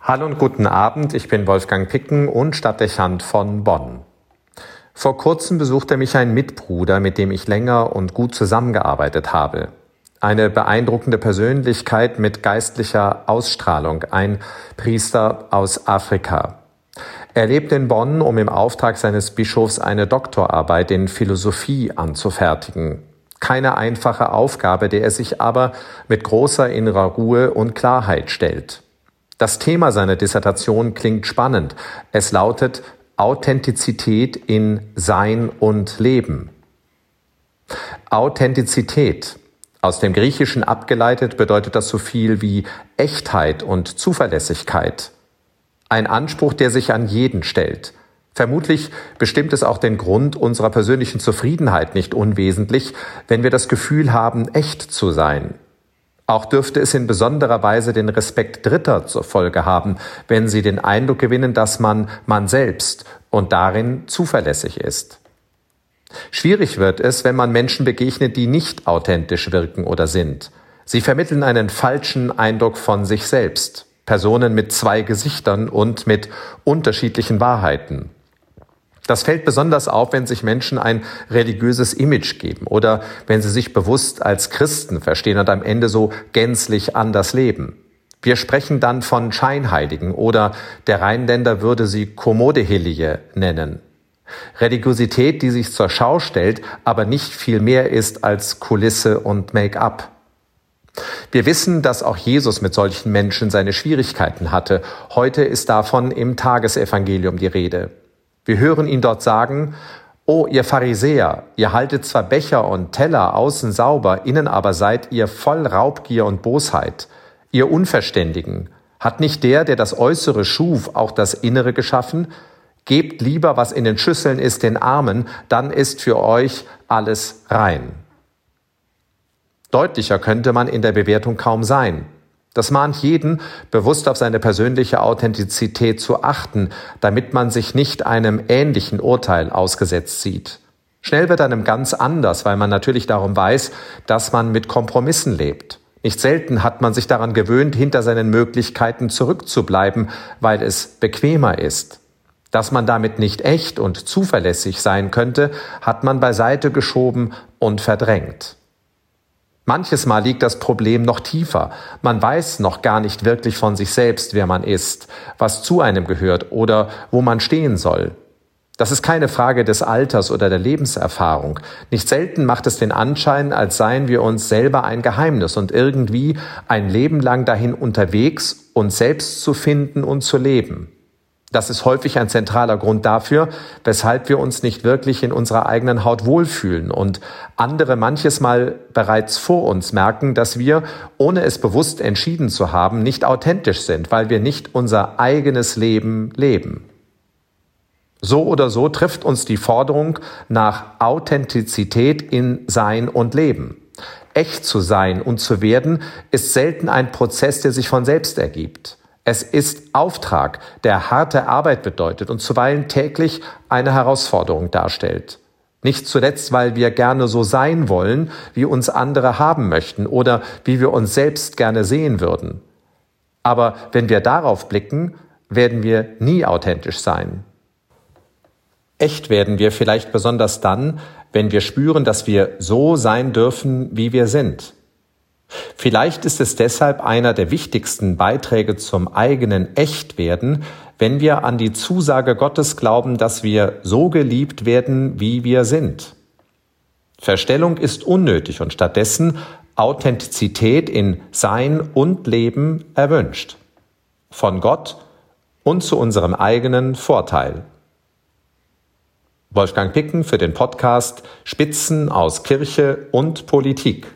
Hallo und guten Abend, ich bin Wolfgang Picken und Stadtdechant von Bonn. Vor kurzem besuchte mich ein Mitbruder, mit dem ich länger und gut zusammengearbeitet habe. Eine beeindruckende Persönlichkeit mit geistlicher Ausstrahlung, ein Priester aus Afrika. Er lebt in Bonn, um im Auftrag seines Bischofs eine Doktorarbeit in Philosophie anzufertigen. Keine einfache Aufgabe, der er sich aber mit großer innerer Ruhe und Klarheit stellt. Das Thema seiner Dissertation klingt spannend. Es lautet Authentizität in Sein und Leben. Authentizität. Aus dem Griechischen abgeleitet bedeutet das so viel wie Echtheit und Zuverlässigkeit. Ein Anspruch, der sich an jeden stellt. Vermutlich bestimmt es auch den Grund unserer persönlichen Zufriedenheit nicht unwesentlich, wenn wir das Gefühl haben, echt zu sein. Auch dürfte es in besonderer Weise den Respekt Dritter zur Folge haben, wenn sie den Eindruck gewinnen, dass man man selbst und darin zuverlässig ist. Schwierig wird es, wenn man Menschen begegnet, die nicht authentisch wirken oder sind. Sie vermitteln einen falschen Eindruck von sich selbst. Personen mit zwei Gesichtern und mit unterschiedlichen Wahrheiten. Das fällt besonders auf, wenn sich Menschen ein religiöses Image geben oder wenn sie sich bewusst als Christen verstehen und am Ende so gänzlich anders leben. Wir sprechen dann von Scheinheiligen oder der Rheinländer würde sie Kommodehilie nennen. Religiosität, die sich zur Schau stellt, aber nicht viel mehr ist als Kulisse und Make-up. Wir wissen, dass auch Jesus mit solchen Menschen seine Schwierigkeiten hatte. Heute ist davon im Tagesevangelium die Rede. Wir hören ihn dort sagen, O ihr Pharisäer, ihr haltet zwar Becher und Teller außen sauber, innen aber seid ihr voll Raubgier und Bosheit. Ihr Unverständigen, hat nicht der, der das Äußere schuf, auch das Innere geschaffen? Gebt lieber, was in den Schüsseln ist, den Armen, dann ist für euch alles rein. Deutlicher könnte man in der Bewertung kaum sein. Das mahnt jeden, bewusst auf seine persönliche Authentizität zu achten, damit man sich nicht einem ähnlichen Urteil ausgesetzt sieht. Schnell wird einem ganz anders, weil man natürlich darum weiß, dass man mit Kompromissen lebt. Nicht selten hat man sich daran gewöhnt, hinter seinen Möglichkeiten zurückzubleiben, weil es bequemer ist. Dass man damit nicht echt und zuverlässig sein könnte, hat man beiseite geschoben und verdrängt. Manches Mal liegt das Problem noch tiefer. Man weiß noch gar nicht wirklich von sich selbst, wer man ist, was zu einem gehört oder wo man stehen soll. Das ist keine Frage des Alters oder der Lebenserfahrung. Nicht selten macht es den Anschein, als seien wir uns selber ein Geheimnis und irgendwie ein Leben lang dahin unterwegs, uns selbst zu finden und zu leben. Das ist häufig ein zentraler Grund dafür, weshalb wir uns nicht wirklich in unserer eigenen Haut wohlfühlen und andere manches Mal bereits vor uns merken, dass wir, ohne es bewusst entschieden zu haben, nicht authentisch sind, weil wir nicht unser eigenes Leben leben. So oder so trifft uns die Forderung nach Authentizität in Sein und Leben. Echt zu sein und zu werden ist selten ein Prozess, der sich von selbst ergibt. Es ist Auftrag, der harte Arbeit bedeutet und zuweilen täglich eine Herausforderung darstellt. Nicht zuletzt, weil wir gerne so sein wollen, wie uns andere haben möchten oder wie wir uns selbst gerne sehen würden. Aber wenn wir darauf blicken, werden wir nie authentisch sein. Echt werden wir vielleicht besonders dann, wenn wir spüren, dass wir so sein dürfen, wie wir sind. Vielleicht ist es deshalb einer der wichtigsten Beiträge zum eigenen Echtwerden, wenn wir an die Zusage Gottes glauben, dass wir so geliebt werden, wie wir sind. Verstellung ist unnötig und stattdessen Authentizität in Sein und Leben erwünscht. Von Gott und zu unserem eigenen Vorteil. Wolfgang Picken für den Podcast Spitzen aus Kirche und Politik.